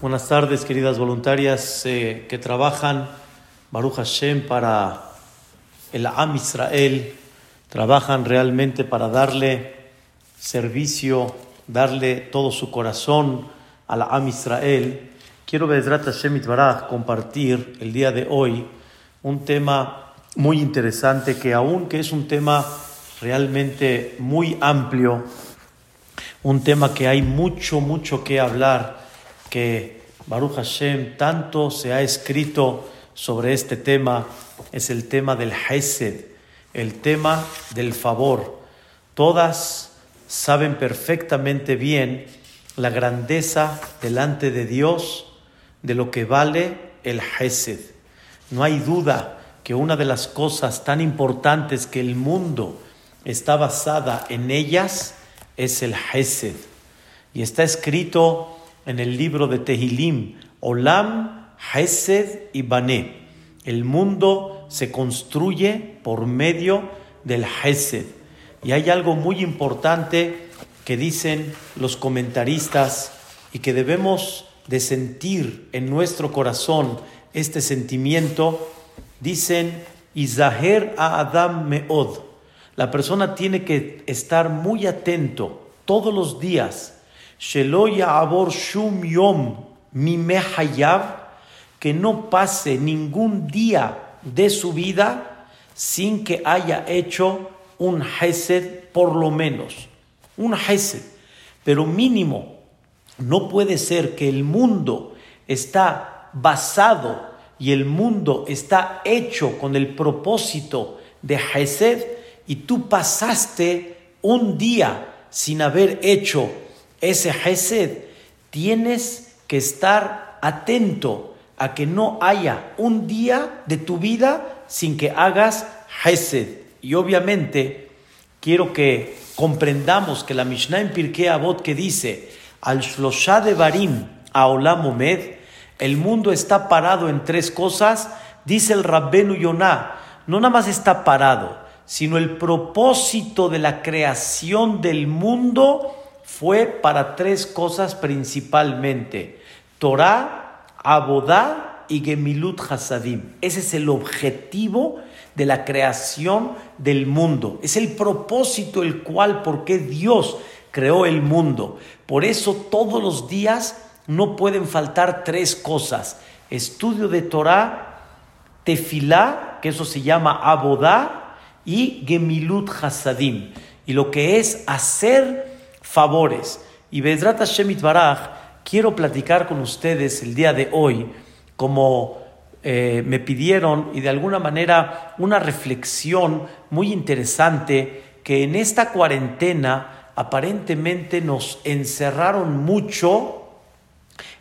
Buenas tardes, queridas voluntarias eh, que trabajan, Baruch Hashem, para el Am Israel, trabajan realmente para darle servicio, darle todo su corazón al Am Israel. Quiero, Bezrat Hashem Itbaraj, compartir el día de hoy un tema muy interesante que, aunque es un tema realmente muy amplio, un tema que hay mucho, mucho que hablar, que Baruch Hashem tanto se ha escrito sobre este tema, es el tema del Hesed, el tema del favor. Todas saben perfectamente bien la grandeza delante de Dios de lo que vale el Hesed. No hay duda que una de las cosas tan importantes que el mundo está basada en ellas es el Hesed. Y está escrito en el libro de Tehilim, Olam, Hesed y Bané. El mundo se construye por medio del Hesed. Y hay algo muy importante que dicen los comentaristas y que debemos de sentir en nuestro corazón este sentimiento. Dicen, Izaher a Adam Meod la persona tiene que estar muy atento todos los días. Abor shum yom que no pase ningún día de su vida sin que haya hecho un hesed por lo menos. Un hesed. Pero mínimo, no puede ser que el mundo está basado y el mundo está hecho con el propósito de hesed y tú pasaste un día sin haber hecho ese Hesed, tienes que estar atento a que no haya un día de tu vida sin que hagas Hesed. Y obviamente quiero que comprendamos que la Mishnah en Pirkei Avot que dice al Shloshá de Barim a Olam el mundo está parado en tres cosas, dice el Rabbenu Yonah, no nada más está parado, sino el propósito de la creación del mundo fue para tres cosas principalmente: Torah, Abodá y Gemilut Hasadim. Ese es el objetivo de la creación del mundo. Es el propósito el cual, por qué Dios creó el mundo. Por eso todos los días no pueden faltar tres cosas: estudio de Torah, tefilá, que eso se llama Abodá, y Gemilut Hasadim, y lo que es hacer favores. Y Bezrat Hashem Baraj, quiero platicar con ustedes el día de hoy, como eh, me pidieron, y de alguna manera una reflexión muy interesante, que en esta cuarentena aparentemente nos encerraron mucho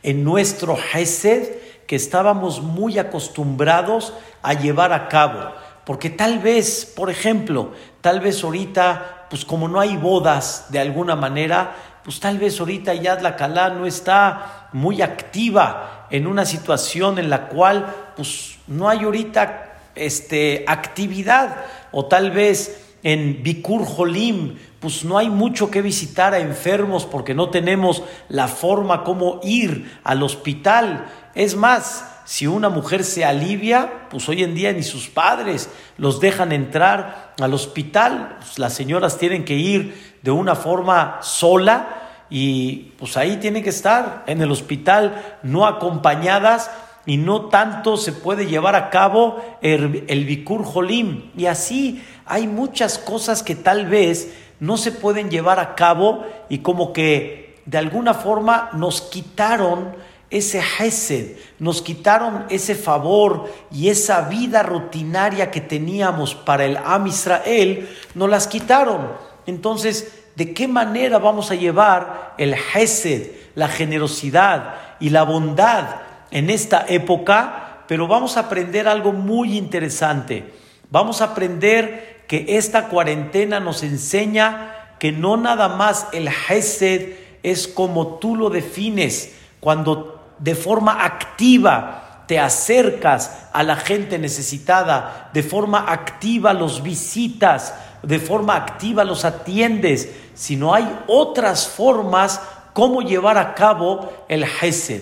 en nuestro Hesed que estábamos muy acostumbrados a llevar a cabo. Porque tal vez, por ejemplo, tal vez ahorita, pues como no hay bodas de alguna manera, pues tal vez ahorita ya la Calá no está muy activa en una situación en la cual pues no hay ahorita este, actividad o tal vez en Bikur Jolim, pues no hay mucho que visitar a enfermos porque no tenemos la forma como ir al hospital. Es más, si una mujer se alivia, pues hoy en día ni sus padres los dejan entrar al hospital. Pues las señoras tienen que ir de una forma sola y pues ahí tienen que estar en el hospital no acompañadas y no tanto se puede llevar a cabo el, el Bikur Jolim. Y así hay muchas cosas que tal vez no se pueden llevar a cabo y como que de alguna forma nos quitaron ese Hesed, nos quitaron ese favor y esa vida rutinaria que teníamos para el Am Israel, nos las quitaron. Entonces, ¿de qué manera vamos a llevar el Hesed, la generosidad y la bondad en esta época? Pero vamos a aprender algo muy interesante. Vamos a aprender que esta cuarentena nos enseña que no nada más el Hesed es como tú lo defines, cuando de forma activa te acercas a la gente necesitada, de forma activa los visitas, de forma activa los atiendes, sino hay otras formas cómo llevar a cabo el Hesed.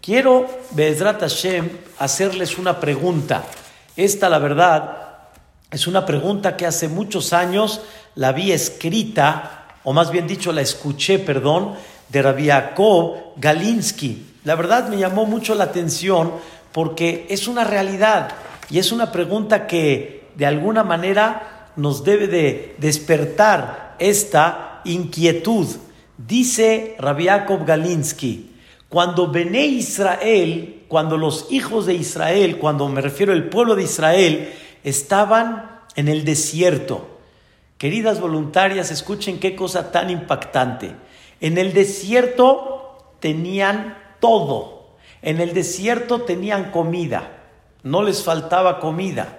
Quiero, Bezrat Hashem, hacerles una pregunta. Esta, la verdad, es una pregunta que hace muchos años la vi escrita, o más bien dicho, la escuché, perdón, de Rabbi Jacob Galinsky. La verdad me llamó mucho la atención porque es una realidad y es una pregunta que de alguna manera nos debe de despertar esta inquietud. Dice Rabbi Jacob Galinsky, cuando Bené Israel, cuando los hijos de Israel, cuando me refiero al pueblo de Israel, estaban en el desierto. Queridas voluntarias, escuchen qué cosa tan impactante. En el desierto tenían todo. En el desierto tenían comida. No les faltaba comida.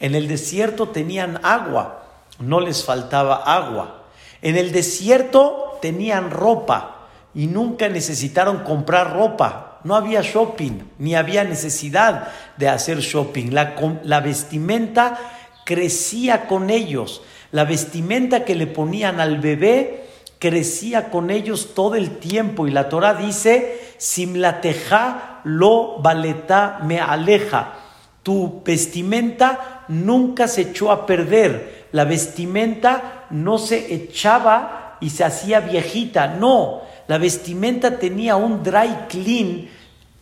En el desierto tenían agua. No les faltaba agua. En el desierto tenían ropa y nunca necesitaron comprar ropa. No había shopping, ni había necesidad de hacer shopping. La, vestimenta crecía con ellos. La vestimenta que le ponían al bebé crecía con ellos todo el tiempo. Y la Torah dice, Simlateja lo baleta me aleja. Tu vestimenta nunca se echó a perder. La vestimenta no se echaba y se hacía viejita. No, la vestimenta tenía un dry clean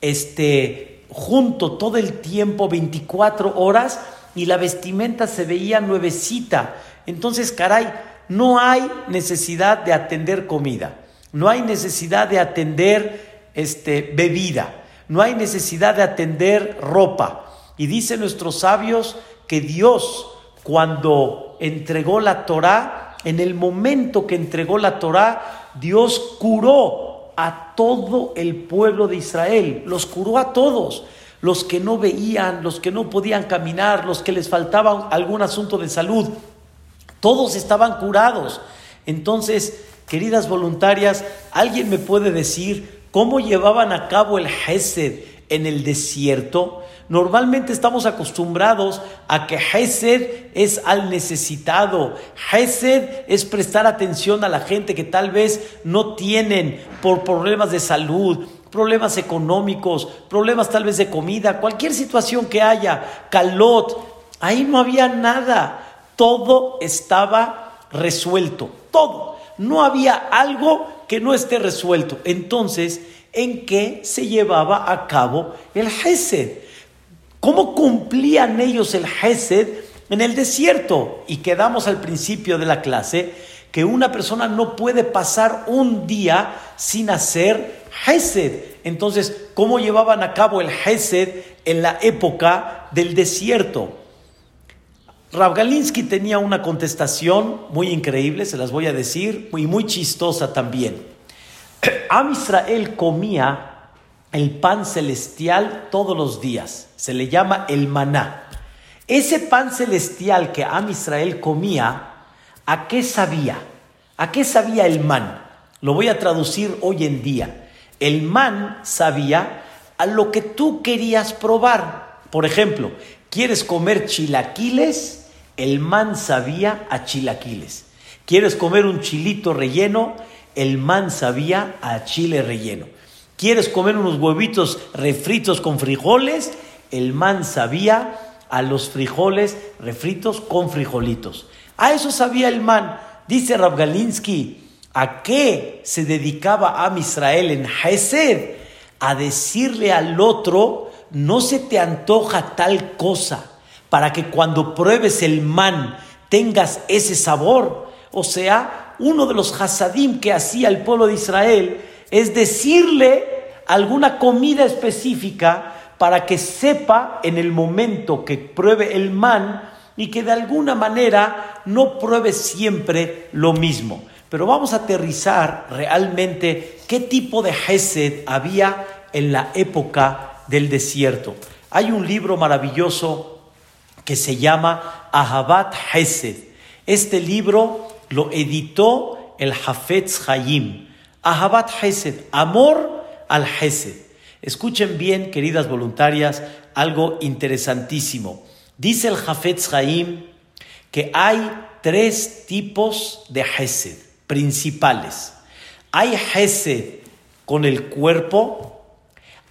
este, junto todo el tiempo, 24 horas, y la vestimenta se veía nuevecita. Entonces, caray, no hay necesidad de atender comida, no hay necesidad de atender este, bebida, no hay necesidad de atender ropa. Y dicen nuestros sabios que Dios, cuando entregó la Torah, en el momento que entregó la Torah, Dios curó a todo el pueblo de Israel, los curó a todos, los que no veían, los que no podían caminar, los que les faltaba algún asunto de salud, todos estaban curados. Entonces, queridas voluntarias, ¿alguien me puede decir cómo llevaban a cabo el Hesed en el desierto? Normalmente estamos acostumbrados a que Hesed es al necesitado. Hesed es prestar atención a la gente que tal vez no tienen por problemas de salud, problemas económicos, problemas tal vez de comida, cualquier situación que haya, calot. Ahí no había nada. Todo estaba resuelto. Todo. No había algo que no esté resuelto. Entonces, ¿en qué se llevaba a cabo el Hesed? ¿Cómo cumplían ellos el Hesed en el desierto? Y quedamos al principio de la clase que una persona no puede pasar un día sin hacer Hesed. Entonces, ¿cómo llevaban a cabo el Hesed en la época del desierto? Rav Galinsky tenía una contestación muy increíble, se las voy a decir, y muy chistosa también. Am Israel comía el pan celestial todos los días. Se le llama el maná. Ese pan celestial que Am Israel comía, ¿a qué sabía? ¿A qué sabía el man? Lo voy a traducir hoy en día. El man sabía a lo que tú querías probar. Por ejemplo, ¿quieres comer chilaquiles? El man sabía a chilaquiles. ¿Quieres comer un chilito relleno? El man sabía a chile relleno. ¿Quieres comer unos huevitos refritos con frijoles? El man sabía a los frijoles refritos con frijolitos. A eso sabía el man. Dice Rabgalinsky, ¿a qué se dedicaba a Israel en Hesed? A decirle al otro, no se te antoja tal cosa, para que cuando pruebes el man tengas ese sabor. O sea, uno de los hasadim que hacía el pueblo de Israel es decirle alguna comida específica para que sepa en el momento que pruebe el man y que de alguna manera no pruebe siempre lo mismo. Pero vamos a aterrizar realmente qué tipo de Hesed había en la época del desierto. Hay un libro maravilloso que se llama Ahabat Hesed. Este libro lo editó el Hafetz Hayim. Ahabat Hesed, amor al Hesed. Escuchen bien, queridas voluntarias, algo interesantísimo. Dice el Hafetz Haim que hay tres tipos de Hesed principales. Hay Hesed con el cuerpo,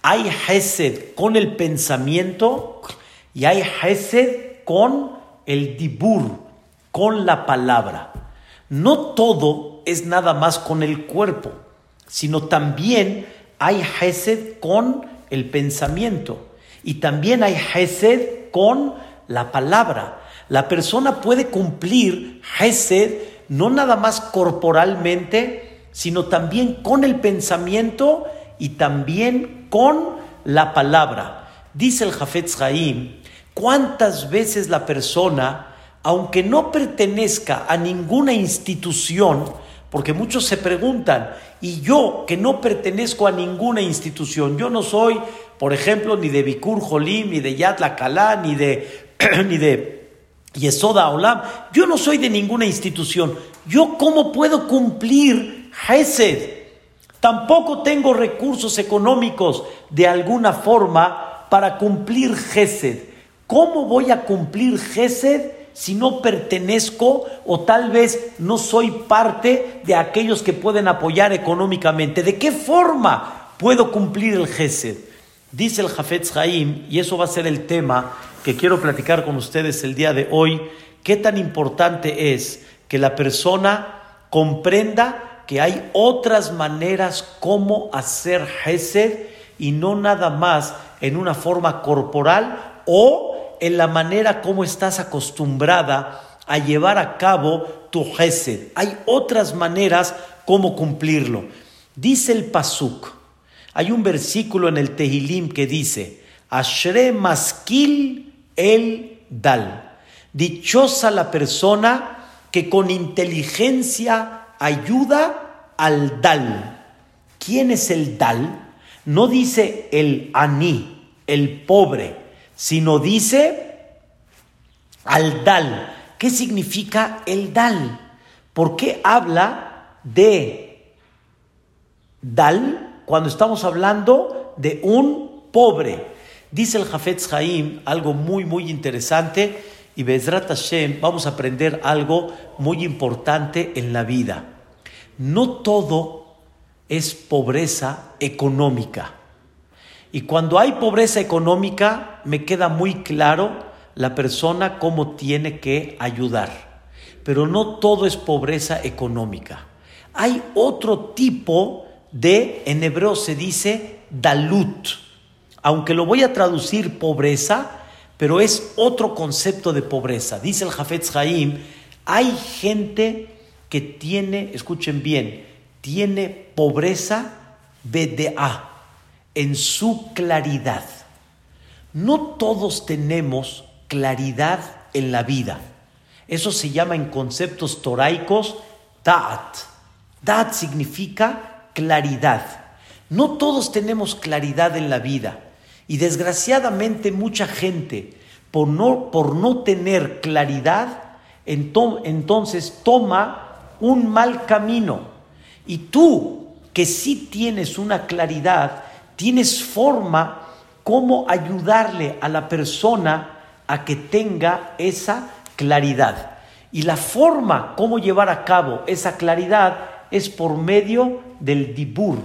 hay Hesed con el pensamiento y hay Hesed con el dibur, con la palabra. No todo es nada más con el cuerpo, sino también hay Hesed con el pensamiento y también hay Hesed con la palabra. La persona puede cumplir Hesed no nada más corporalmente, sino también con el pensamiento y también con la palabra. Dice el Jafetz Haim, ¿cuántas veces la persona, aunque no pertenezca a ninguna institución, porque muchos se preguntan, y yo que no pertenezco a ninguna institución, yo no soy, por ejemplo, ni de Bikur Jolim, ni de Yad Lakalá, ni de, ni de Yesoda Olam, yo no soy de ninguna institución, yo cómo puedo cumplir Hesed, Tampoco tengo recursos económicos de alguna forma para cumplir Gesed. ¿Cómo voy a cumplir Gesed si no pertenezco o tal vez no soy parte de aquellos que pueden apoyar económicamente? ¿De qué forma puedo cumplir el Gesed? Dice el Jafetz Haim, y eso va a ser el tema que quiero platicar con ustedes el día de hoy, qué tan importante es que la persona comprenda que hay otras maneras como hacer Hesed y no nada más en una forma corporal o en la manera como estás acostumbrada a llevar a cabo tu Hesed. Hay otras maneras como cumplirlo. Dice el Pasuk, hay un versículo en el Tehilim que dice, Ashre Maskil el Dal. Dichosa la persona que con inteligencia ayuda al dal. ¿Quién es el dal? No dice el aní, el pobre, sino dice al dal. ¿Qué significa el dal? ¿Por qué habla de dal cuando estamos hablando de un pobre? Dice el Jafetz Haim algo muy, muy interesante y Bezrat Hashem vamos a aprender algo muy importante en la vida. No todo es pobreza económica. Y cuando hay pobreza económica, me queda muy claro la persona cómo tiene que ayudar. Pero no todo es pobreza económica. Hay otro tipo de, en hebreo se dice dalut. Aunque lo voy a traducir pobreza, pero es otro concepto de pobreza. Dice el Jafetz Haim, hay gente que tiene, escuchen bien, tiene pobreza BDA en su claridad. No todos tenemos claridad en la vida. Eso se llama en conceptos toraicos Da'at. Da'at significa claridad. No todos tenemos claridad en la vida. Y desgraciadamente mucha gente, por no, por no tener claridad, entonces toma un mal camino. Y tú, que sí tienes una claridad, tienes forma cómo ayudarle a la persona a que tenga esa claridad. Y la forma cómo llevar a cabo esa claridad es por medio del dibur,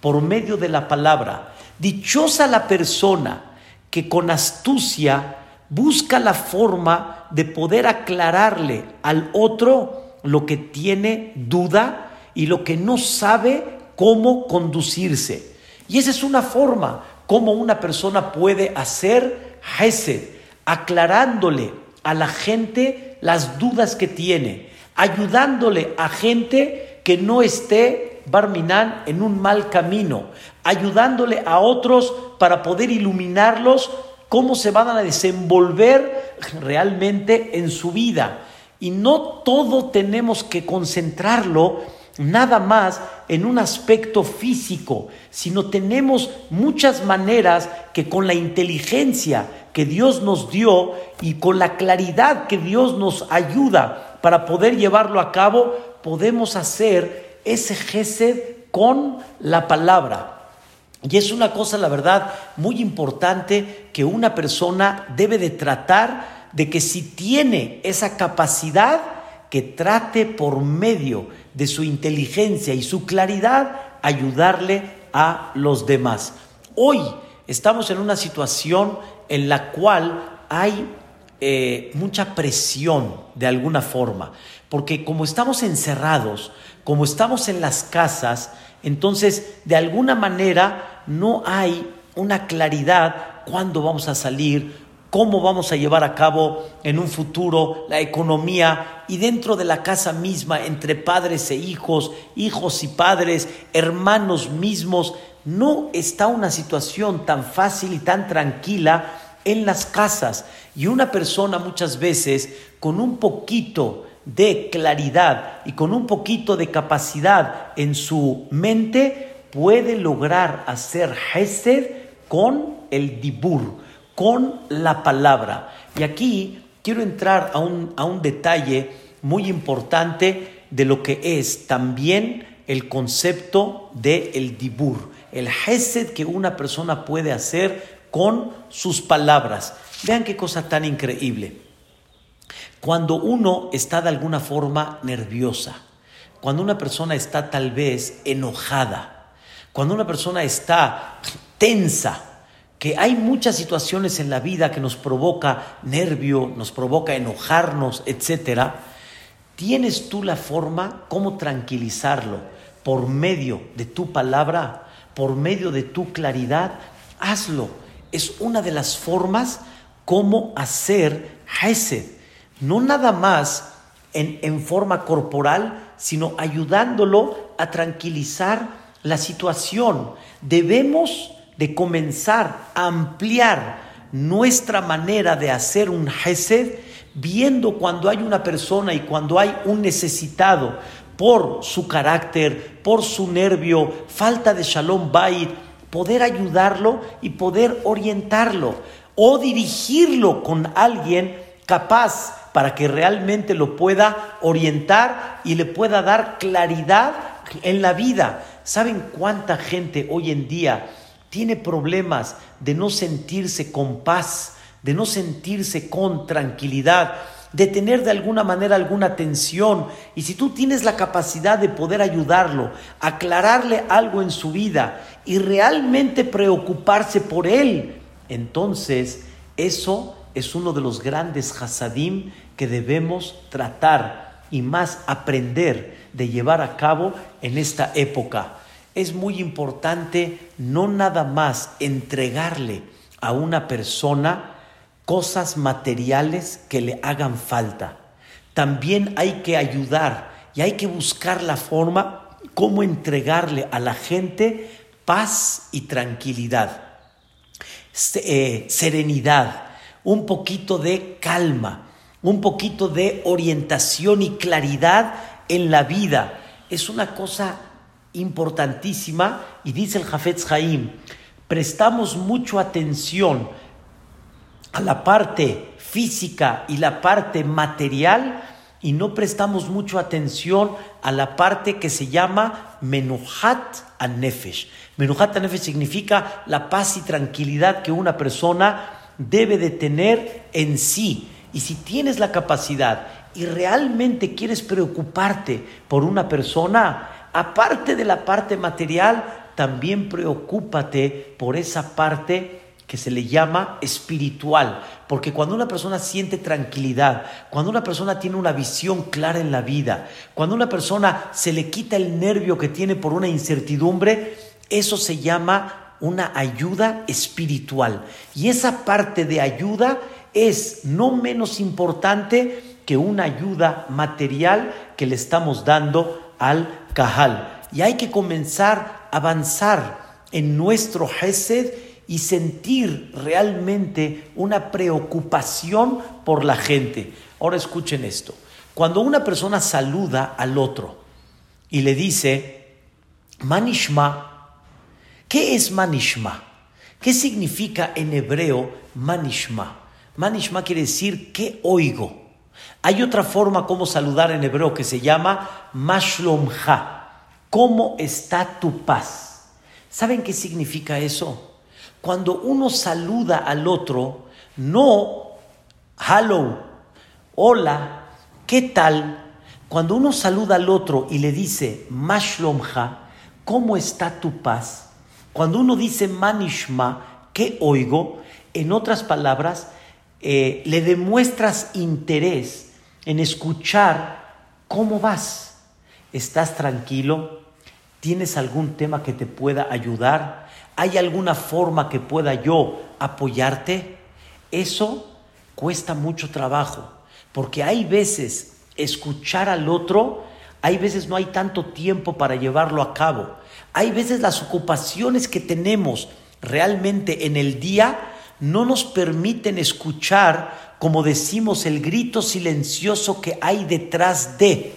por medio de la palabra. Dichosa la persona que con astucia busca la forma de poder aclararle al otro lo que tiene duda y lo que no sabe cómo conducirse. Y esa es una forma como una persona puede hacer Hesed, aclarándole a la gente las dudas que tiene, ayudándole a gente que no esté Barminan en un mal camino, ayudándole a otros para poder iluminarlos cómo se van a desenvolver realmente en su vida. Y no todo tenemos que concentrarlo nada más en un aspecto físico, sino tenemos muchas maneras que con la inteligencia que Dios nos dio y con la claridad que Dios nos ayuda para poder llevarlo a cabo, podemos hacer ese gesed con la palabra. Y es una cosa, la verdad, muy importante que una persona debe de tratar de que si tiene esa capacidad, que trate por medio de su inteligencia y su claridad ayudarle a los demás. Hoy estamos en una situación en la cual hay eh, mucha presión de alguna forma, porque como estamos encerrados, como estamos en las casas, entonces de alguna manera no hay una claridad cuándo vamos a salir, cómo vamos a llevar a cabo en un futuro la economía y dentro de la casa misma, entre padres e hijos, hijos y padres, hermanos mismos, no está una situación tan fácil y tan tranquila en las casas. Y una persona muchas veces con un poquito de claridad y con un poquito de capacidad en su mente puede lograr hacer Hesed con el dibur, con la palabra. Y aquí quiero entrar a un, a un detalle muy importante de lo que es también el concepto del el dibur, el hesed que una persona puede hacer con sus palabras. Vean qué cosa tan increíble. Cuando uno está de alguna forma nerviosa, cuando una persona está tal vez enojada, cuando una persona está tensa, que hay muchas situaciones en la vida que nos provoca nervio, nos provoca enojarnos, etcétera, ¿tienes tú la forma cómo tranquilizarlo por medio de tu palabra, por medio de tu claridad? Hazlo. Es una de las formas cómo hacer Hesed. No nada más en, en forma corporal, sino ayudándolo a tranquilizar la situación. Debemos de comenzar a ampliar nuestra manera de hacer un Hesed, viendo cuando hay una persona y cuando hay un necesitado por su carácter, por su nervio, falta de Shalom Bait, poder ayudarlo y poder orientarlo o dirigirlo con alguien capaz para que realmente lo pueda orientar y le pueda dar claridad en la vida. ¿Saben cuánta gente hoy en día tiene problemas de no sentirse con paz, de no sentirse con tranquilidad, de tener de alguna manera alguna tensión. Y si tú tienes la capacidad de poder ayudarlo, aclararle algo en su vida y realmente preocuparse por él, entonces eso es uno de los grandes hasadim que debemos tratar y más aprender de llevar a cabo en esta época es muy importante no nada más entregarle a una persona cosas materiales que le hagan falta. También hay que ayudar y hay que buscar la forma cómo entregarle a la gente paz y tranquilidad, eh, serenidad, un poquito de calma, un poquito de orientación y claridad en la vida. Es una cosa importantísima y dice el Jafetz Haim, prestamos mucho atención a la parte física y la parte material y no prestamos mucho atención a la parte que se llama Menuhat Anefesh. Menuhat Anefesh significa la paz y tranquilidad que una persona debe de tener en sí. Y si tienes la capacidad y realmente quieres preocuparte por una persona, aparte de la parte material, también preocúpate por esa parte que se le llama espiritual, porque cuando una persona siente tranquilidad, cuando una persona tiene una visión clara en la vida, cuando una persona se le quita el nervio que tiene por una incertidumbre, eso se llama una ayuda espiritual. Y esa parte de ayuda es no menos importante que una ayuda material que le estamos dando al Y hay que comenzar a avanzar en nuestro Hesed y sentir realmente una preocupación por la gente. Ahora escuchen esto. Cuando una persona saluda al otro y le dice, Manishma, ¿qué es Manishma? ¿Qué significa en hebreo Manishma? Manishma quiere decir que oigo. Hay otra forma como saludar en hebreo que se llama Mashlomha. ¿Cómo está tu paz? ¿Saben qué significa eso? Cuando uno saluda al otro, no hello, hola, ¿qué tal? Cuando uno saluda al otro y le dice Mashlomha, ¿cómo está tu paz? Cuando uno dice manishma, ¿qué oigo? En otras palabras, eh, le demuestras interés en escuchar cómo vas. ¿Estás tranquilo? ¿Tienes algún tema que te pueda ayudar? ¿Hay alguna forma que pueda yo apoyarte? Eso cuesta mucho trabajo, porque hay veces escuchar al otro, hay veces no hay tanto tiempo para llevarlo a cabo. Hay veces las ocupaciones que tenemos realmente en el día no nos permiten escuchar, como decimos, el grito silencioso que hay detrás de.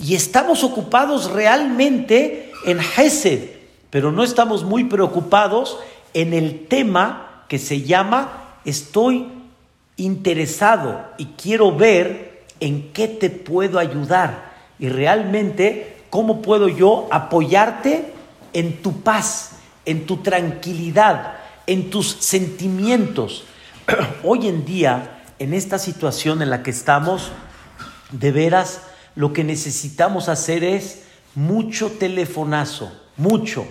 Y estamos ocupados realmente en Hesed, pero no estamos muy preocupados en el tema que se llama estoy interesado y quiero ver en qué te puedo ayudar y realmente cómo puedo yo apoyarte en tu paz, en tu tranquilidad, en tus sentimientos. Hoy en día, en esta situación en la que estamos, de veras, lo que necesitamos hacer es mucho telefonazo, mucho.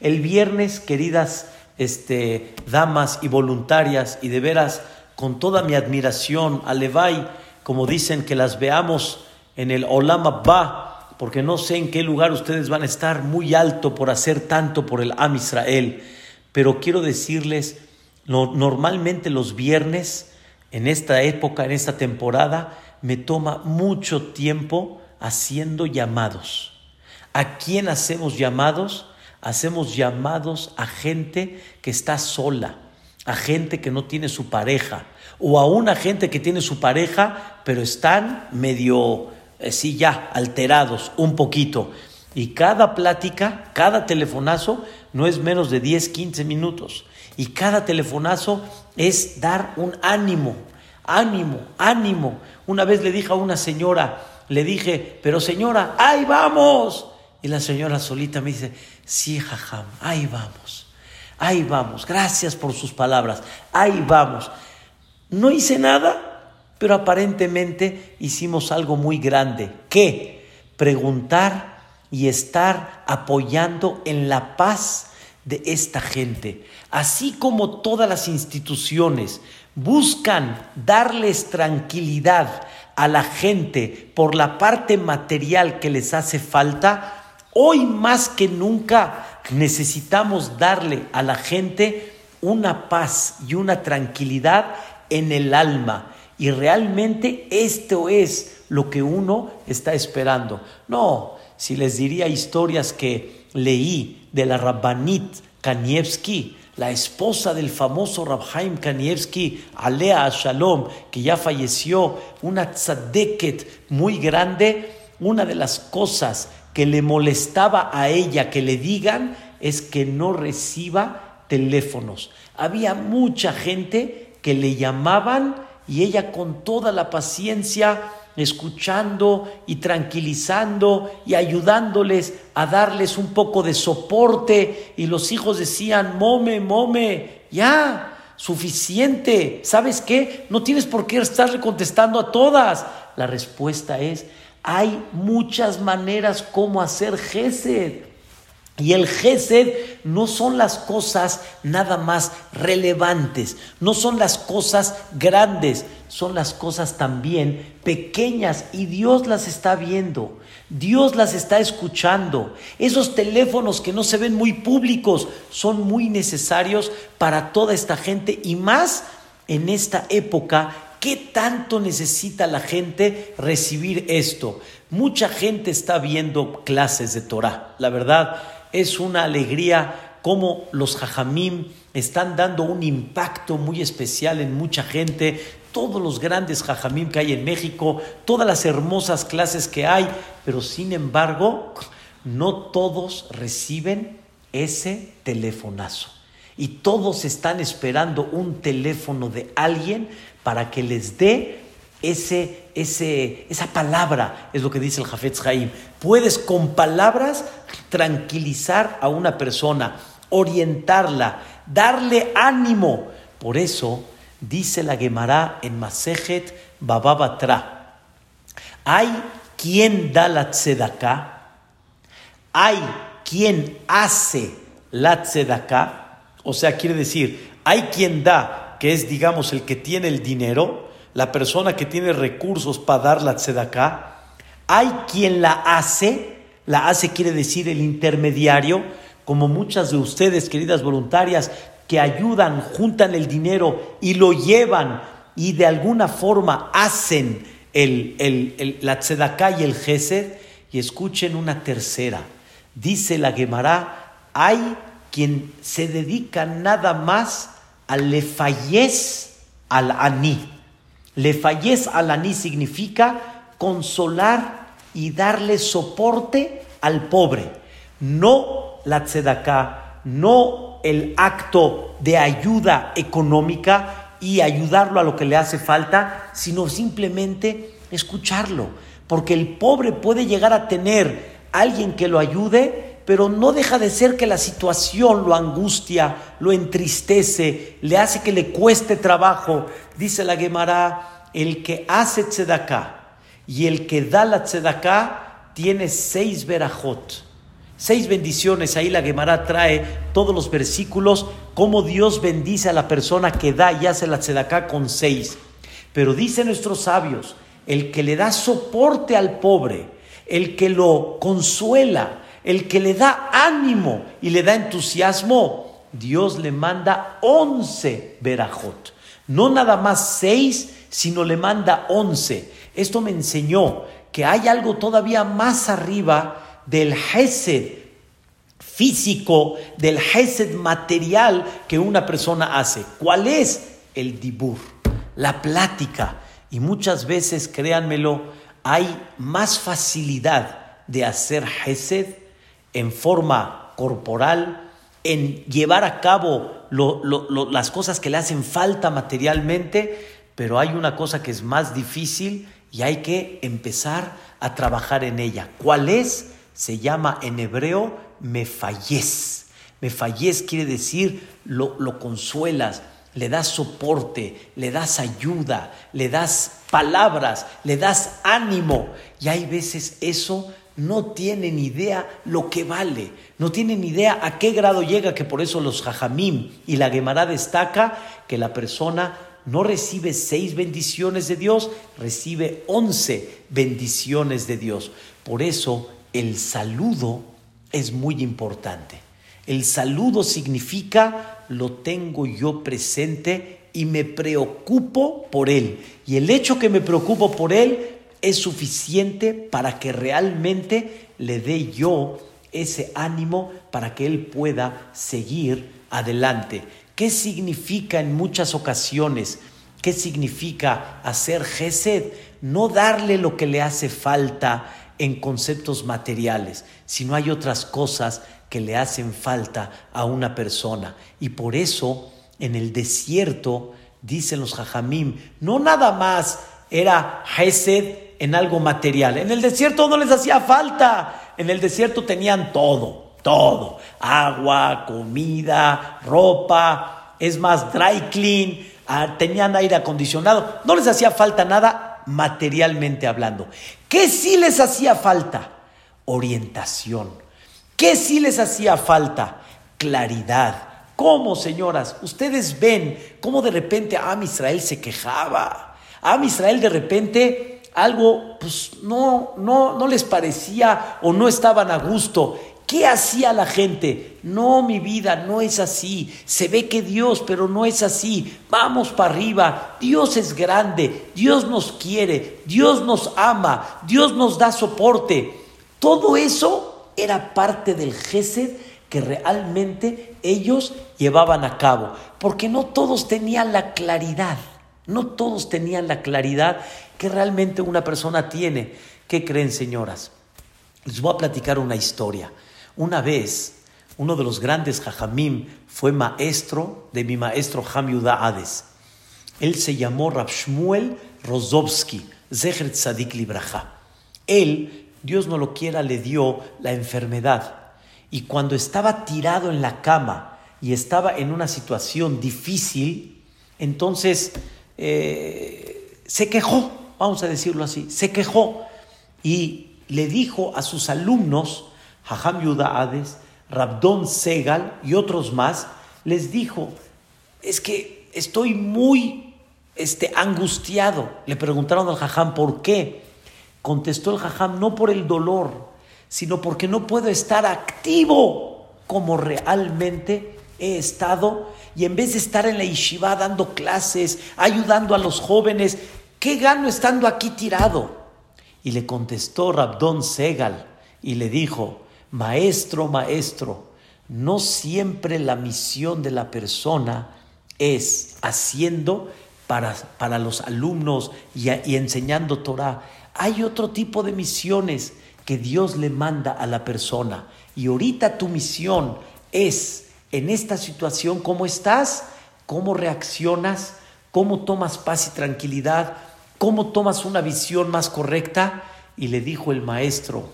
El viernes, queridas este, damas y voluntarias, y de veras, con toda mi admiración a Levi, como dicen que las veamos en el Olam Abba, porque no sé en qué lugar ustedes van a estar muy alto por hacer tanto por el Am Israel pero quiero decirles, normalmente los viernes, en esta época, en esta temporada, me toma mucho tiempo haciendo llamados. ¿A quién hacemos llamados? Hacemos llamados a gente que está sola, a gente que no tiene su pareja, o a una gente que tiene su pareja, pero están medio, eh, sí, ya, alterados un poquito. Y cada plática, cada telefonazo, no es menos de 10, 15 minutos. Y cada telefonazo es dar un ánimo, ánimo, ánimo. Una vez le dije a una señora, le dije, pero señora, ahí vamos. Y la señora solita me dice, sí, jajam, ahí vamos, ahí vamos, gracias por sus palabras, ahí vamos. No hice nada, pero aparentemente hicimos algo muy grande. ¿Qué? Preguntar y estar apoyando en la paz de esta gente. Así como todas las instituciones buscan darles tranquilidad a la gente por la parte material que les hace falta, hoy más que nunca necesitamos darle a la gente una paz y una tranquilidad en el alma. Y realmente esto es lo que uno está esperando. No, si les diría historias que leí de la Rabbanit Kanievski, la esposa del famoso Rabhaim Kanievski, Alea Shalom, que ya falleció, una tzadeket muy grande, una de las cosas que le molestaba a ella que le digan es que no reciba teléfonos. Había mucha gente que le llamaban y ella con toda la paciencia escuchando y tranquilizando y ayudándoles a darles un poco de soporte y los hijos decían, mome, mome, ya, suficiente, ¿sabes qué? No tienes por qué estarle contestando a todas. La respuesta es, hay muchas maneras como hacer gesed. Y el Gesed no son las cosas nada más relevantes, no son las cosas grandes, son las cosas también pequeñas y Dios las está viendo, Dios las está escuchando. Esos teléfonos que no se ven muy públicos son muy necesarios para toda esta gente y más en esta época. ¿Qué tanto necesita la gente recibir esto? Mucha gente está viendo clases de Torah, la verdad es una alegría como los jajamim están dando un impacto muy especial en mucha gente, todos los grandes jajamim que hay en México, todas las hermosas clases que hay, pero sin embargo, no todos reciben ese telefonazo. Y todos están esperando un teléfono de alguien para que les dé ese, ese, esa palabra, es lo que dice el Jafetz Haim. Puedes con palabras tranquilizar a una persona, orientarla, darle ánimo. Por eso dice la Gemara en Masejet Bababatra, hay quien da la tzedaká, hay quien hace la tzedaká, o sea, quiere decir, hay quien da, que es, digamos, el que tiene el dinero, la persona que tiene recursos para dar la tzedaká, hay quien la hace, la hace quiere decir el intermediario, como muchas de ustedes, queridas voluntarias, que ayudan, juntan el dinero y lo llevan y de alguna forma hacen el, la tzedaká y el gesed, y escuchen una tercera. Dice la Gemara, hay quien se dedica nada más al lefayez al aní. Lefayez al aní significa consolar y darle soporte al pobre. No la tzedaká, no el acto de ayuda económica, y ayudarlo a lo que le hace falta, sino simplemente escucharlo. Porque el pobre puede llegar a tener alguien que lo ayude, pero no deja de ser que la situación lo angustia, lo entristece, le hace que le cueste trabajo. Dice la Gemara, el que hace tzedaká y el que da la tzedaká tiene seis verajot Seis bendiciones, ahí la Gemara trae todos los versículos, cómo Dios bendice a la persona que da y hace la tzedaká con seis. Pero dicen nuestros sabios, el que le da soporte al pobre, el que lo consuela, el que le da ánimo y le da entusiasmo, Dios le manda once verajot. No nada más seis, sino le manda once. Esto me enseñó que hay algo todavía más arriba del Hesed físico, del Hesed material que una persona hace. ¿Cuál es? El dibur, la plática. Y muchas veces, créanmelo, hay más facilidad de hacer Hesed en forma corporal, en llevar a cabo las cosas que le hacen falta materialmente, pero hay una cosa que es más difícil y hay que empezar a trabajar en ella. ¿Cuál es? se llama en hebreo mefayez. Mefayez quiere decir lo consuelas, le das soporte, le das ayuda, le das palabras, le das ánimo. Y hay veces eso no tienen idea lo que vale, no tienen idea a qué grado llega, que por eso los jajamim y la Gemara destaca que la persona no recibe seis bendiciones de Dios, recibe once bendiciones de Dios. Por eso el saludo es muy importante. El saludo significa lo tengo yo presente y me preocupo por él. Y el hecho que me preocupo por él es suficiente para que realmente le dé yo ese ánimo para que él pueda seguir adelante. ¿Qué significa en muchas ocasiones? ¿Qué significa hacer gesed? No darle lo que le hace falta en conceptos materiales, sino hay otras cosas que le hacen falta a una persona. Y por eso en el desierto, dicen los jajamim, no nada más era Hesed en algo material. En el desierto no les hacía falta. En el desierto tenían todo, todo. Agua, comida, ropa, es más, dry clean, ah, tenían aire acondicionado. No les hacía falta nada materialmente hablando. ¿Qué sí les hacía falta? Orientación. ¿Qué sí les hacía falta? Claridad. ¿Cómo, señoras? Ustedes ven cómo de repente Am Israel se quejaba. Am Israel de repente algo pues no, no, no les parecía o no estaban a gusto. ¿Qué hacía la gente? No, mi vida, no es así. Se ve que Dios, pero no es así. Vamos para arriba. Dios es grande. Dios nos quiere. Dios nos ama. Dios nos da soporte. Todo eso era parte del Gesed que realmente ellos llevaban a cabo. Porque no todos tenían la claridad. No todos tenían la claridad que realmente una persona tiene. ¿Qué creen, señoras? Les voy a platicar una historia. Una vez, uno de los grandes jajamim fue maestro de mi maestro Ham Hades. Él se llamó Rav Shmuel Rozovsky, Zecher Tzadik Libraja. Él, Dios no lo quiera, le dio la enfermedad. Y cuando estaba tirado en la cama y estaba en una situación difícil, entonces eh, se quejó, vamos a decirlo así, se quejó y le dijo a sus alumnos, Jajam Yuda Hades, Rabdón Segal y otros más, les dijo, es que estoy muy este, angustiado. Le preguntaron al jajam por qué. Contestó el jajam, no por el dolor, sino porque no puedo estar activo como realmente he estado. Y en vez de estar en la yeshiva dando clases, ayudando a los jóvenes, ¿qué gano estando aquí tirado? Y le contestó Rabdón Segal y le dijo, maestro, maestro, no siempre la misión de la persona es haciendo para, para los alumnos y, y enseñando Torah. Hay otro tipo de misiones que Dios le manda a la persona. Y ahorita tu misión es, en esta situación, cómo estás, cómo reaccionas, cómo tomas paz y tranquilidad, cómo tomas una visión más correcta. Y le dijo el maestro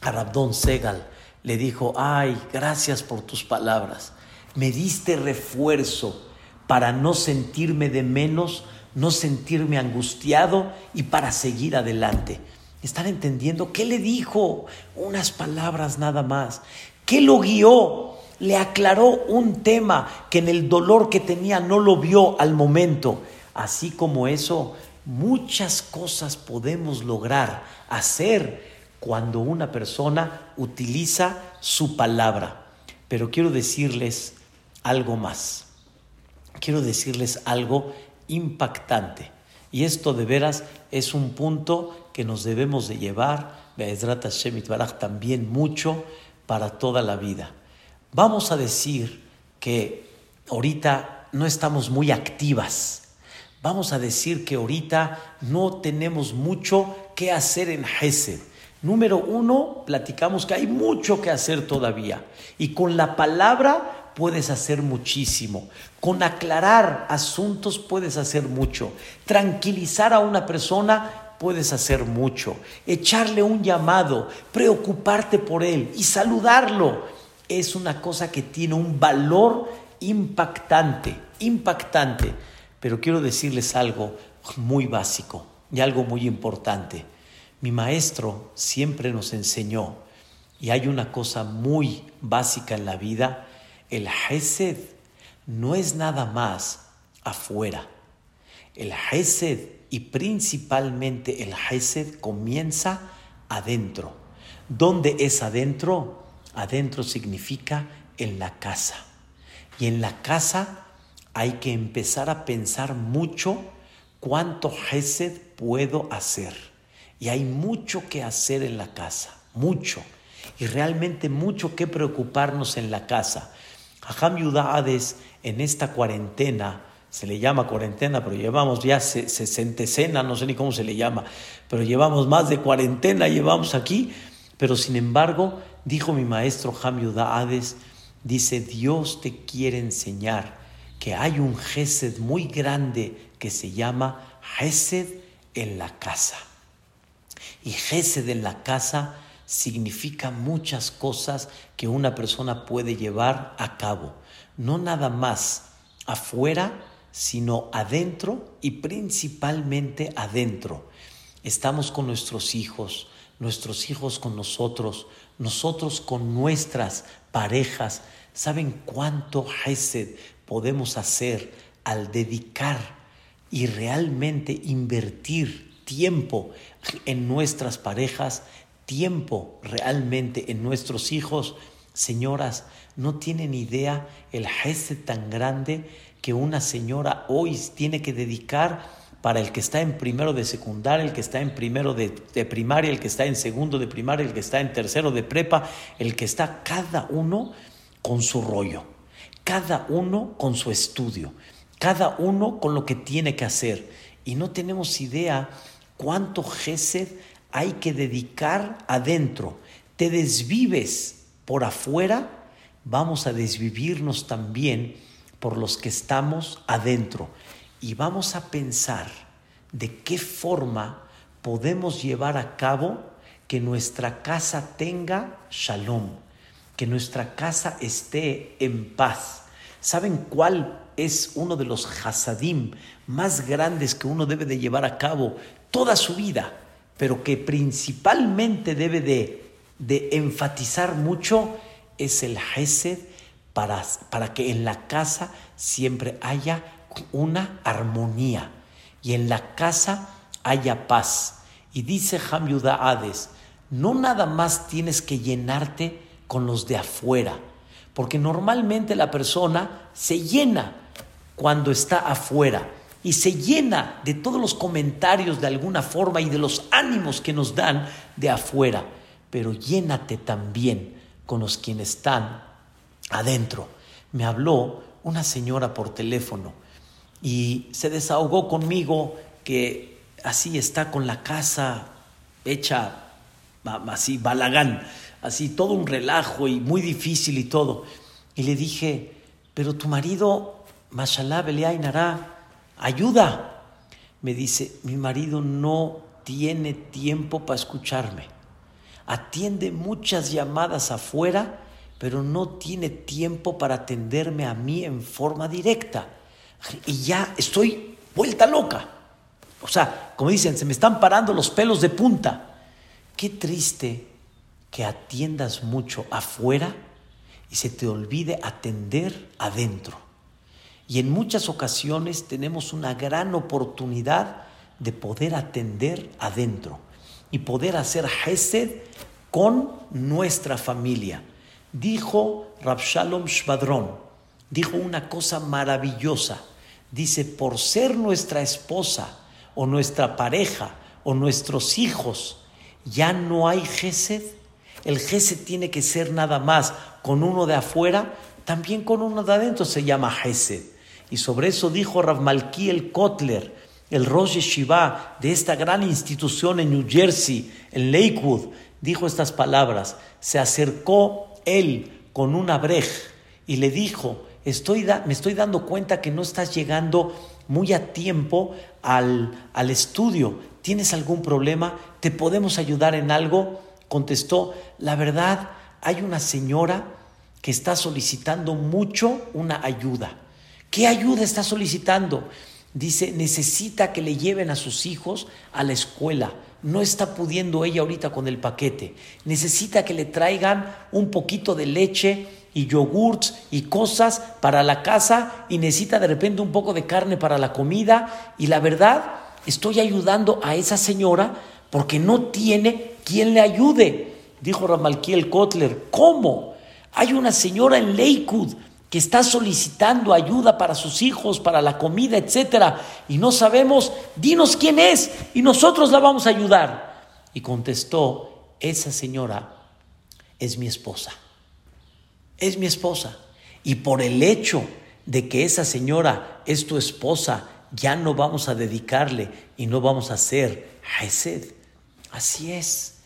a Rabdón Segal, le dijo, ay, gracias por tus palabras, me diste refuerzo para no sentirme de menos, no sentirme angustiado y para seguir adelante. ¿Están entendiendo? ¿Qué le dijo? Unas palabras nada más. ¿Qué lo guió? Le aclaró un tema que en el dolor que tenía no lo vio al momento. Así como eso, muchas cosas podemos lograr hacer cuando una persona utiliza su palabra. Pero quiero decirles algo más quiero decirles algo impactante. Y esto de veras es un punto que nos debemos de llevar, Be'ezrat Hashem también mucho para toda la vida. Vamos a decir que ahorita no estamos muy activas. Vamos a decir que ahorita no tenemos mucho que hacer en Hesed. Número uno, platicamos que hay mucho que hacer todavía. Y con la palabra puedes hacer muchísimo. Con aclarar asuntos puedes hacer mucho. Tranquilizar a una persona puedes hacer mucho. Echarle un llamado, preocuparte por él y saludarlo es una cosa que tiene un valor impactante, impactante. Pero quiero decirles algo muy básico y algo muy importante. Mi maestro siempre nos enseñó, y hay una cosa muy básica en la vida, el Hesed no es nada más afuera. El Hesed y principalmente el Hesed comienza adentro. ¿Dónde es adentro? Adentro significa en la casa. Y en la casa hay que empezar a pensar mucho cuánto Hesed puedo hacer. Y hay mucho que hacer en la casa, mucho. Y realmente mucho que preocuparnos en la casa. Jajam Yudades en esta cuarentena, se le llama cuarentena, pero llevamos ya sesentecena, no sé ni cómo se le llama, pero llevamos más de cuarentena, llevamos aquí, pero sin embargo, dijo mi maestro Jam Yudades, dice, Dios te quiere enseñar que hay un Gesed muy grande que se llama Gesed en la casa. Y Gesed en la casa significa muchas cosas que una persona puede llevar a cabo. No nada más afuera, sino adentro y principalmente adentro. Estamos con nuestros hijos, nuestros hijos con nosotros, nosotros con nuestras parejas. ¿Saben cuánto Hesed podemos hacer al dedicar y realmente invertir tiempo en nuestras parejas, tiempo realmente en nuestros hijos, señoras, no tienen idea el gesto tan grande que una señora hoy tiene que dedicar para el que está en primero de secundaria, el que está en primero de, de, primaria, el que está en segundo de primaria, el que está en tercero de prepa, el que está cada uno con su rollo, cada uno con su estudio, cada uno con lo que tiene que hacer. Y no tenemos idea cuánto gesed hay que dedicar adentro. Te desvives por afuera, vamos a desvivirnos también por los que estamos adentro. Y vamos a pensar de qué forma podemos llevar a cabo que nuestra casa tenga shalom, que nuestra casa esté en paz. ¿Saben cuál es uno de los hasadim más grandes que uno debe de llevar a cabo toda su vida? pero que principalmente debe de, enfatizar mucho es el Gesed para, para que en la casa siempre haya una armonía y en la casa haya paz. Y dice Ham Hades, no nada más tienes que llenarte con los de afuera, porque normalmente la persona se llena cuando está afuera y se llena de todos los comentarios de alguna forma y de los ánimos que nos dan de afuera, pero llénate también con los quienes están adentro. Me habló una señora por teléfono y se desahogó conmigo que así está con la casa hecha así balagán, así todo un relajo y muy difícil y todo. Y le dije, pero tu marido, mashallah, Nara, ayuda. Me dice, mi marido no tiene tiempo para escucharme. Atiende muchas llamadas afuera, pero no tiene tiempo para atenderme a mí en forma directa. Y ya estoy vuelta loca. O sea, como dicen, se me están parando los pelos de punta. Qué triste que atiendas mucho afuera y se te olvide atender adentro. Y en muchas ocasiones tenemos una gran oportunidad de poder atender adentro y poder hacer Hesed con nuestra familia. Dijo Rabshalom Shvadron, dijo una cosa maravillosa. Dice, por ser nuestra esposa o nuestra pareja o nuestros hijos, ya no hay Gesed. El Gesed tiene que ser nada más con uno de afuera, también con uno de adentro se llama Gesed. Y sobre eso dijo Rav el Kotler, el Rosh Shiva de esta gran institución en New Jersey, en Lakewood, dijo estas palabras. Se acercó él con una brej y le dijo, estoy me estoy dando cuenta que no estás llegando muy a tiempo al, al estudio. ¿Tienes algún problema? ¿Te podemos ayudar en algo? Contestó, la verdad, hay una señora que está solicitando mucho una ayuda. ¿Qué ayuda está solicitando? Dice, necesita que le lleven a sus hijos a la escuela. No está pudiendo ella ahorita con el paquete. Necesita que le traigan un poquito de leche y yogurts y cosas para la casa y necesita de repente un poco de carne para la comida. Y la verdad, estoy ayudando a esa señora porque no tiene quien le ayude. Dijo Ramalquiel Kotler, ¿cómo? Hay una señora en Lakewood que está solicitando ayuda para sus hijos, para la comida, etcétera, y no sabemos, dinos quién es y nosotros la vamos a ayudar. Y contestó, esa señora es mi esposa. Es mi esposa. Y por el hecho de que esa señora es tu esposa, ya no vamos a dedicarle y no vamos a hacer Hesed. Así es.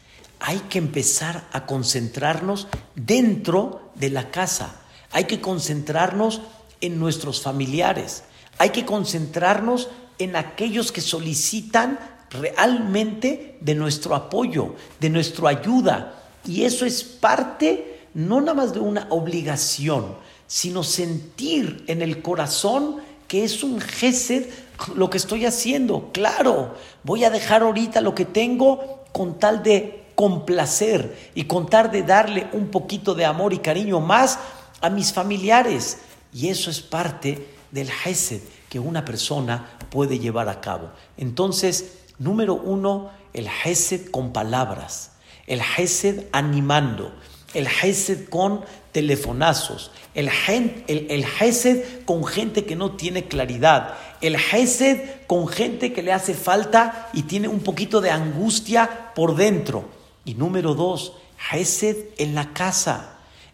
Hay que empezar a concentrarnos dentro de la casa hay que concentrarnos en nuestros familiares. Hay que concentrarnos en aquellos que solicitan realmente de nuestro apoyo, de nuestra ayuda. Y eso es parte no nada más de una obligación, sino sentir en el corazón que es un gesed lo que estoy haciendo. Claro, voy a dejar ahorita lo que tengo con tal de complacer y con tal de darle un poquito de amor y cariño más a mis familiares. Y eso es parte del Hesed que una persona puede llevar a cabo. Entonces, número uno, el Hesed con palabras, el Hesed animando, el Hesed con telefonazos, el, el, el Hesed con gente que no tiene claridad, el Hesed con gente que le hace falta y tiene un poquito de angustia por dentro. Y número dos, Hesed en la casa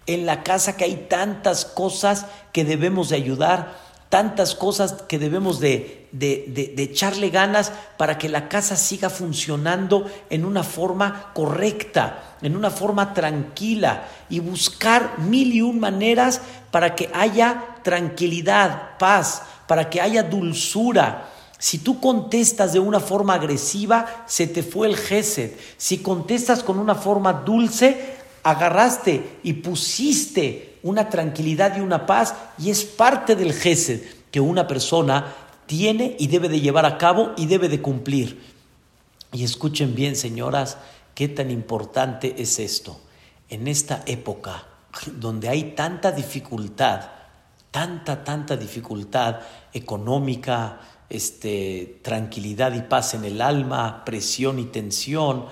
en la casa que hay tantas cosas que debemos de ayudar, tantas cosas que debemos de, de, echarle ganas para que la casa siga funcionando en una forma correcta, en una forma tranquila y buscar mil y un maneras para que haya tranquilidad, paz, para que haya dulzura. Si tú contestas de una forma agresiva, se te fue el gesed. Si contestas con una forma dulce, agarraste y pusiste una tranquilidad y una paz y es parte del gesed que una persona tiene y debe de llevar a cabo y debe de cumplir. Y escuchen bien, señoras, qué tan importante es esto. En esta época, donde hay tanta dificultad, tanta, tanta dificultad económica, este, tranquilidad y paz en el alma, presión y tensión,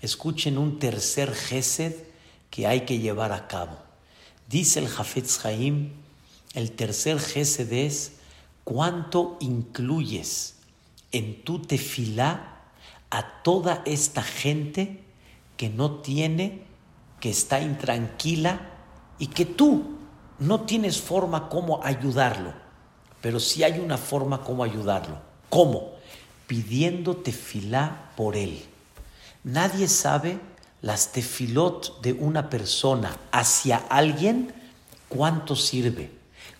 escuchen un tercer gesed que hay que llevar a cabo. Dice el Jafetz Haim, el tercer gesed es cuánto incluyes en tu tefilá a toda esta gente que no tiene, que está intranquila y que tú no tienes forma como ayudarlo, pero sí hay una forma como ayudarlo. ¿Cómo? Pidiendo tefilá por él. Nadie sabe las tefilot de una persona hacia alguien cuánto sirve,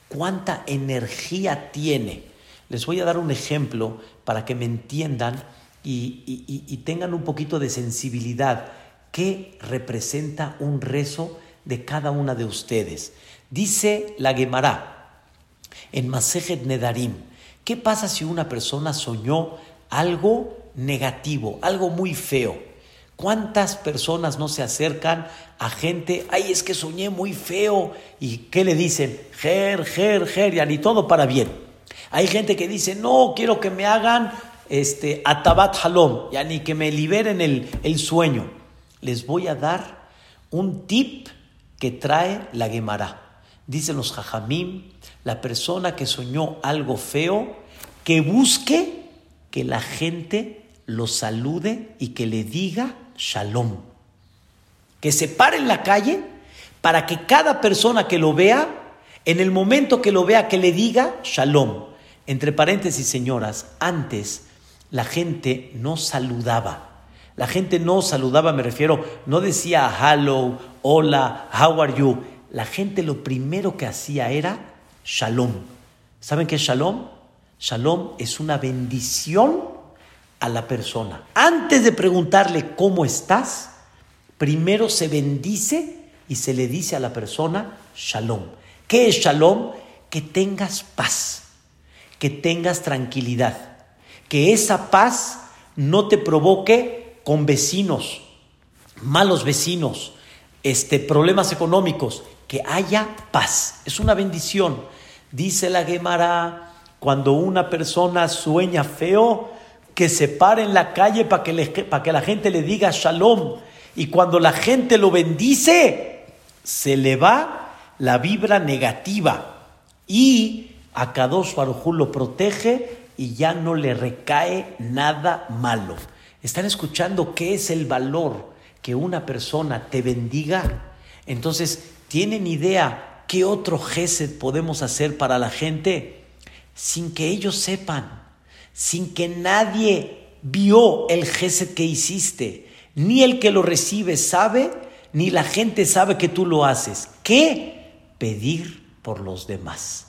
cuánta energía tiene. Les voy a dar un ejemplo para que me entiendan y, tengan un poquito de sensibilidad. ¿Qué representa un rezo de cada una de ustedes? Dice la Gemara en Masejet Nedarim, ¿qué pasa si una persona soñó algo negativo, algo muy feo? ¿Cuántas personas no se acercan a gente? Ay, es que soñé muy feo. ¿Y qué le dicen? Ger, ger, ger, ya ni todo para bien. Hay gente que dice, no, quiero que me hagan este, atabat halom, ya ni que me liberen el, el sueño. Les voy a dar un tip que trae la Gemara. Dicen los jajamim, la persona que soñó algo feo, que busque que la gente lo salude y que le diga shalom. Que se pare en la calle para que cada persona que lo vea, en el momento que lo vea, que le diga shalom. Entre paréntesis, señoras, antes la gente no saludaba. La gente no saludaba, me refiero, no decía hello, hola, how are you la gente lo primero que hacía era shalom. ¿Saben qué es shalom? Shalom es una bendición a la persona. Antes de preguntarle cómo estás, primero se bendice y se le dice a la persona shalom. ¿Qué es shalom? Que tengas paz, que tengas tranquilidad, que esa paz no te provoque con vecinos, malos vecinos, este, problemas económicos, que haya paz. Es una bendición. Dice la Gemara, cuando una persona sueña feo, que se pare en la calle para que, que la gente le diga shalom. Y cuando la gente lo bendice, se le va la vibra negativa. Y a Kadosh Baruj lo protege y ya no le recae nada malo. ¿Están escuchando qué es el valor que una persona te bendiga? Entonces, ¿Tienen idea qué otro gesed podemos hacer para la gente sin que ellos sepan, sin que nadie vio el gesed que hiciste? Ni el que lo recibe sabe, ni la gente sabe que tú lo haces. ¿Qué? Pedir por los demás,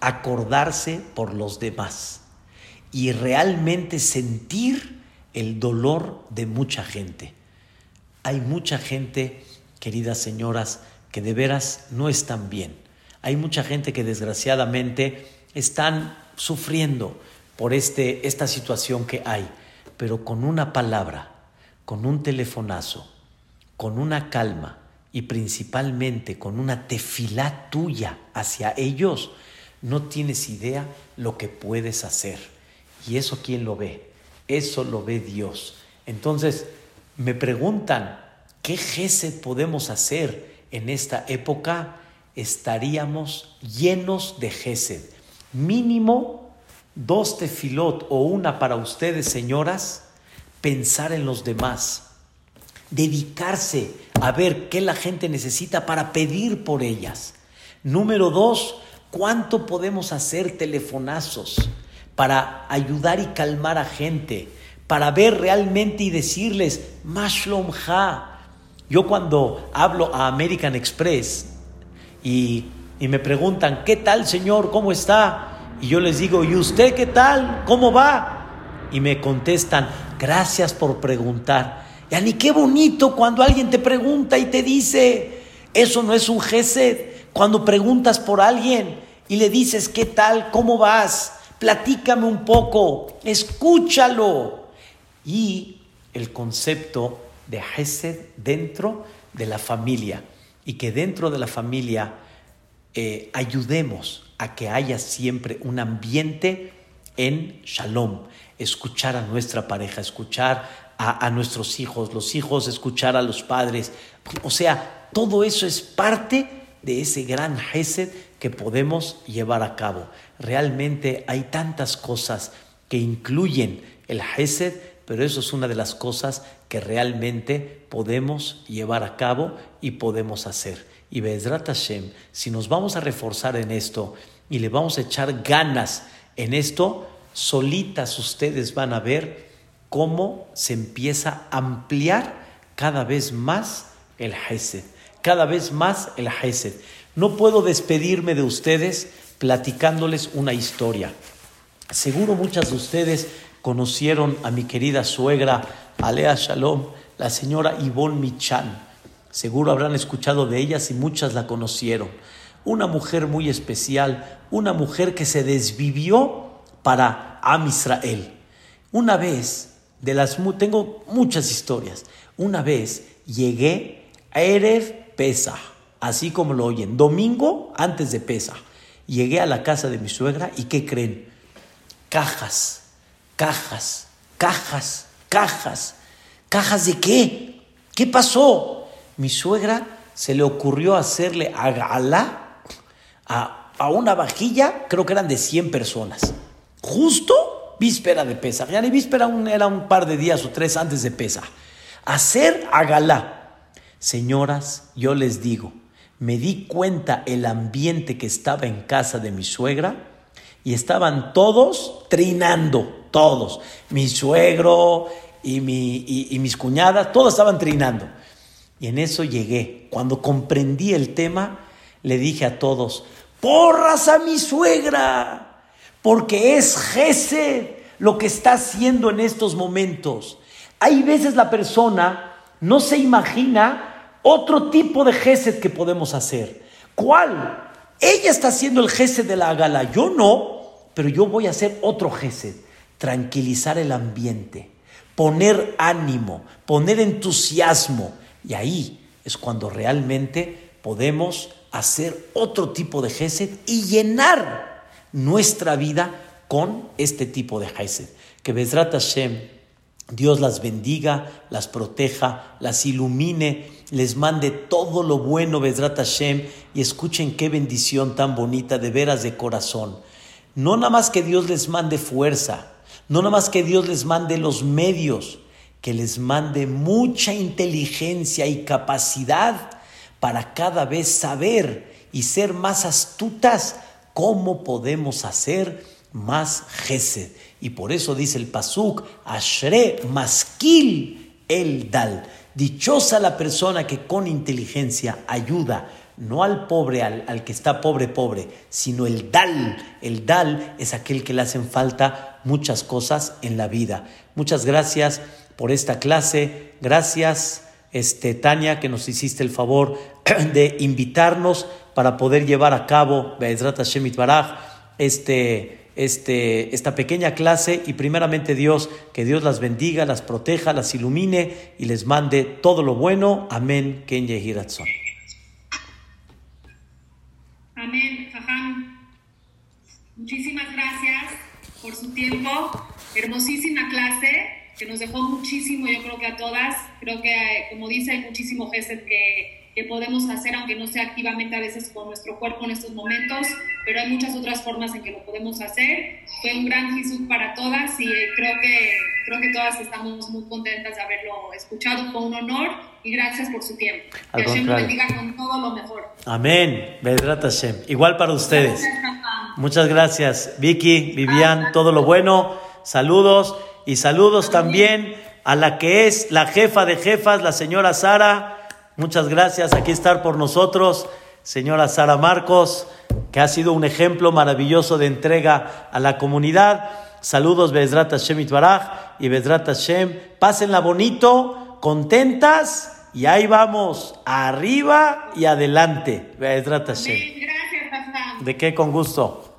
acordarse por los demás y realmente sentir el dolor de mucha gente. Hay mucha gente, queridas señoras, que de veras no están bien. Hay mucha gente que desgraciadamente están sufriendo por este, esta situación que hay, pero con una palabra, con un telefonazo, con una calma y principalmente con una tefilá tuya hacia ellos, no tienes idea lo que puedes hacer. Y eso quién lo ve? Eso lo ve Dios. Entonces, me preguntan, ¿qué gesed podemos hacer? En esta época estaríamos llenos de Gesed. Mínimo dos tefilot o una para ustedes, señoras, pensar en los demás, dedicarse a ver qué la gente necesita para pedir por ellas. Número dos, ¿cuánto podemos hacer telefonazos para ayudar y calmar a gente? Para ver realmente y decirles, Mashlom Ha, yo cuando hablo a American Express y, me preguntan, ¿qué tal señor? ¿Cómo está? Y yo les digo, ¿y usted qué tal? ¿Cómo va? Y me contestan, gracias por preguntar. Ya ni qué bonito cuando alguien te pregunta y te dice, eso no es un gesed. Cuando preguntas por alguien y le dices, ¿qué tal? ¿Cómo vas? Platícame un poco, escúchalo. Y el concepto de Hesed dentro de la familia. y que dentro de la familia eh, ayudemos a que haya siempre un ambiente en shalom, escuchar a nuestra pareja, escuchar a, nuestros hijos, los hijos escuchar a los padres. O sea, todo eso es parte de ese gran Gesed que podemos llevar a cabo. Realmente hay tantas cosas que incluyen el Gesed, pero eso es una de las cosas que realmente podemos llevar a cabo y podemos hacer. Y Bezrat Hashem, si nos vamos a reforzar en esto y le vamos a echar ganas en esto, solitas ustedes van a ver cómo se empieza a ampliar cada vez más el Hesed, cada vez más el Hesed. No puedo despedirme de ustedes platicándoles una historia. Seguro muchas de ustedes conocieron a mi querida suegra, Alea Shalom, la señora Yvonne Michan. Seguro habrán escuchado de ellas y muchas la conocieron. Una mujer muy especial, una mujer que se desvivió para Am Israel. Una vez, de las tengo muchas historias. Una vez llegué a Erev Pesa, así como lo oyen, domingo antes de Pesa. Llegué a la casa de mi suegra y ¿qué creen? Cajas, cajas, cajas, cajas. ¿Cajas de qué? ¿Qué pasó? Mi suegra se le ocurrió hacerle a gala a, a una vajilla, creo que eran de 100 personas justo víspera de pesa. Ya ni víspera era un par de días o tres antes de pesa. Hacer agalá. Señoras, yo les digo, me di cuenta el ambiente que estaba en casa de mi suegra y estaban todos trinando, todos. Mi suegro y, mi, y mis cuñadas, todos estaban trinando. Y en eso llegué. Cuando comprendí el tema, le dije a todos, porras a mi suegra porque es Gesed lo que está haciendo en estos momentos. Hay veces la persona no se imagina otro tipo de Gesed que podemos hacer. ¿Cuál? Ella está haciendo el Gesed de la gala, yo no, pero yo voy a hacer otro Gesed. Tranquilizar el ambiente, poner ánimo, poner entusiasmo. Y ahí es cuando realmente podemos hacer otro tipo de Gesed y llenar nuestra vida con este tipo de Hesed. Que Bezrat Hashem, Dios las bendiga, las proteja, las ilumine, les mande todo lo bueno, Bezrat Hashem, y escuchen qué bendición tan bonita, de veras de corazón. No nada más que Dios les mande fuerza, no nada más que Dios les mande los medios, que les mande mucha inteligencia y capacidad para cada vez saber y ser más astutas ¿Cómo podemos hacer más gesed? Y por eso dice el Pasuk, Ashre Maskil el Dal. Dichosa la persona que con inteligencia ayuda, no al pobre, al, al, que está pobre, pobre, sino el Dal. El Dal es aquel que le hacen falta muchas cosas en la vida. Muchas gracias por esta clase. Gracias, este, Tania, que nos hiciste el favor de invitarnos para poder llevar a cabo, este, este, esta pequeña clase y primeramente Dios, que Dios las bendiga, las proteja, las ilumine y les mande todo lo bueno. Amén. Ken Amén, Faján. Muchísimas gracias por su tiempo. Hermosísima clase que nos dejó muchísimo, yo creo que a todas. Creo que, como dice, hay muchísimo gesed que que podemos hacer, aunque no sea activamente a veces con nuestro cuerpo en estos momentos, pero hay muchas otras formas en que lo podemos hacer. Fue un gran Jesús para todas y creo que, creo que todas estamos muy contentas de haberlo escuchado. Fue un honor y gracias por su tiempo. que Hashem nos bendiga con todo lo mejor. Amén. Hashem. Igual para ustedes. Muchas gracias, Vicky, Vivian, todo lo bueno. Saludos y saludos también a la que es la jefa de jefas, la señora Sara. Muchas gracias, aquí estar por nosotros, señora Sara Marcos, que ha sido un ejemplo maravilloso de entrega a la comunidad. Saludos, Bezrat Hashem Itbaraj y Bezrat Hashem. Pásenla bonito, contentas, y ahí vamos, arriba y adelante. Bezrat Hashem. ¿De qué? Con gusto.